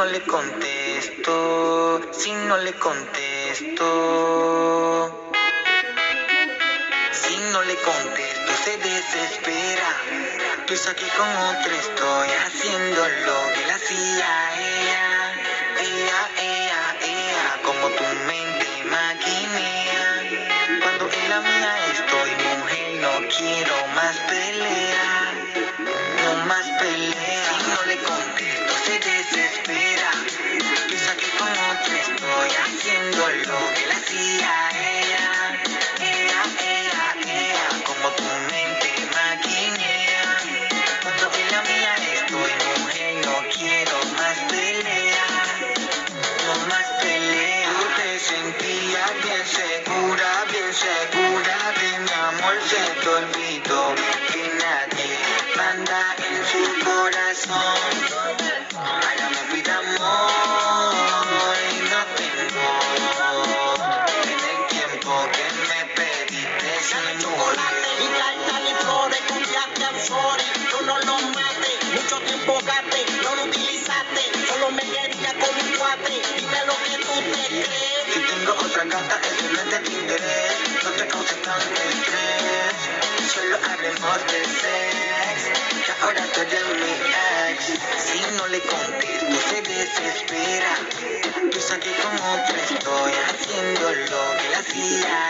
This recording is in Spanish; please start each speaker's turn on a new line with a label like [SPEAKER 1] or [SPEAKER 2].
[SPEAKER 1] no le contesto, si no le contesto, si no le contesto se desespera. Piensa que con otro estoy haciendo lo que le hacía ella, ella, ella, ella, como tu mente maquinea. Cuando en la mía estoy, mujer, no quiero más pelea, no más pelea. Si no le contesto se desespera. Bien segura, bien segura de mi amor, se te olvidó que nadie manda en su corazón. Ahora me pide amor y no tengo. En el tiempo que me pediste, señor.
[SPEAKER 2] Ni flores, confiaste al sorry, yo no lo maté, mucho tiempo gasté, no lo utilizaste, solo me quería con un cuate, dime lo
[SPEAKER 1] ahora tú eres mi ex. Si no le contesto, se desespera. Piensa que con otra estoy haciendo lo que le hacía.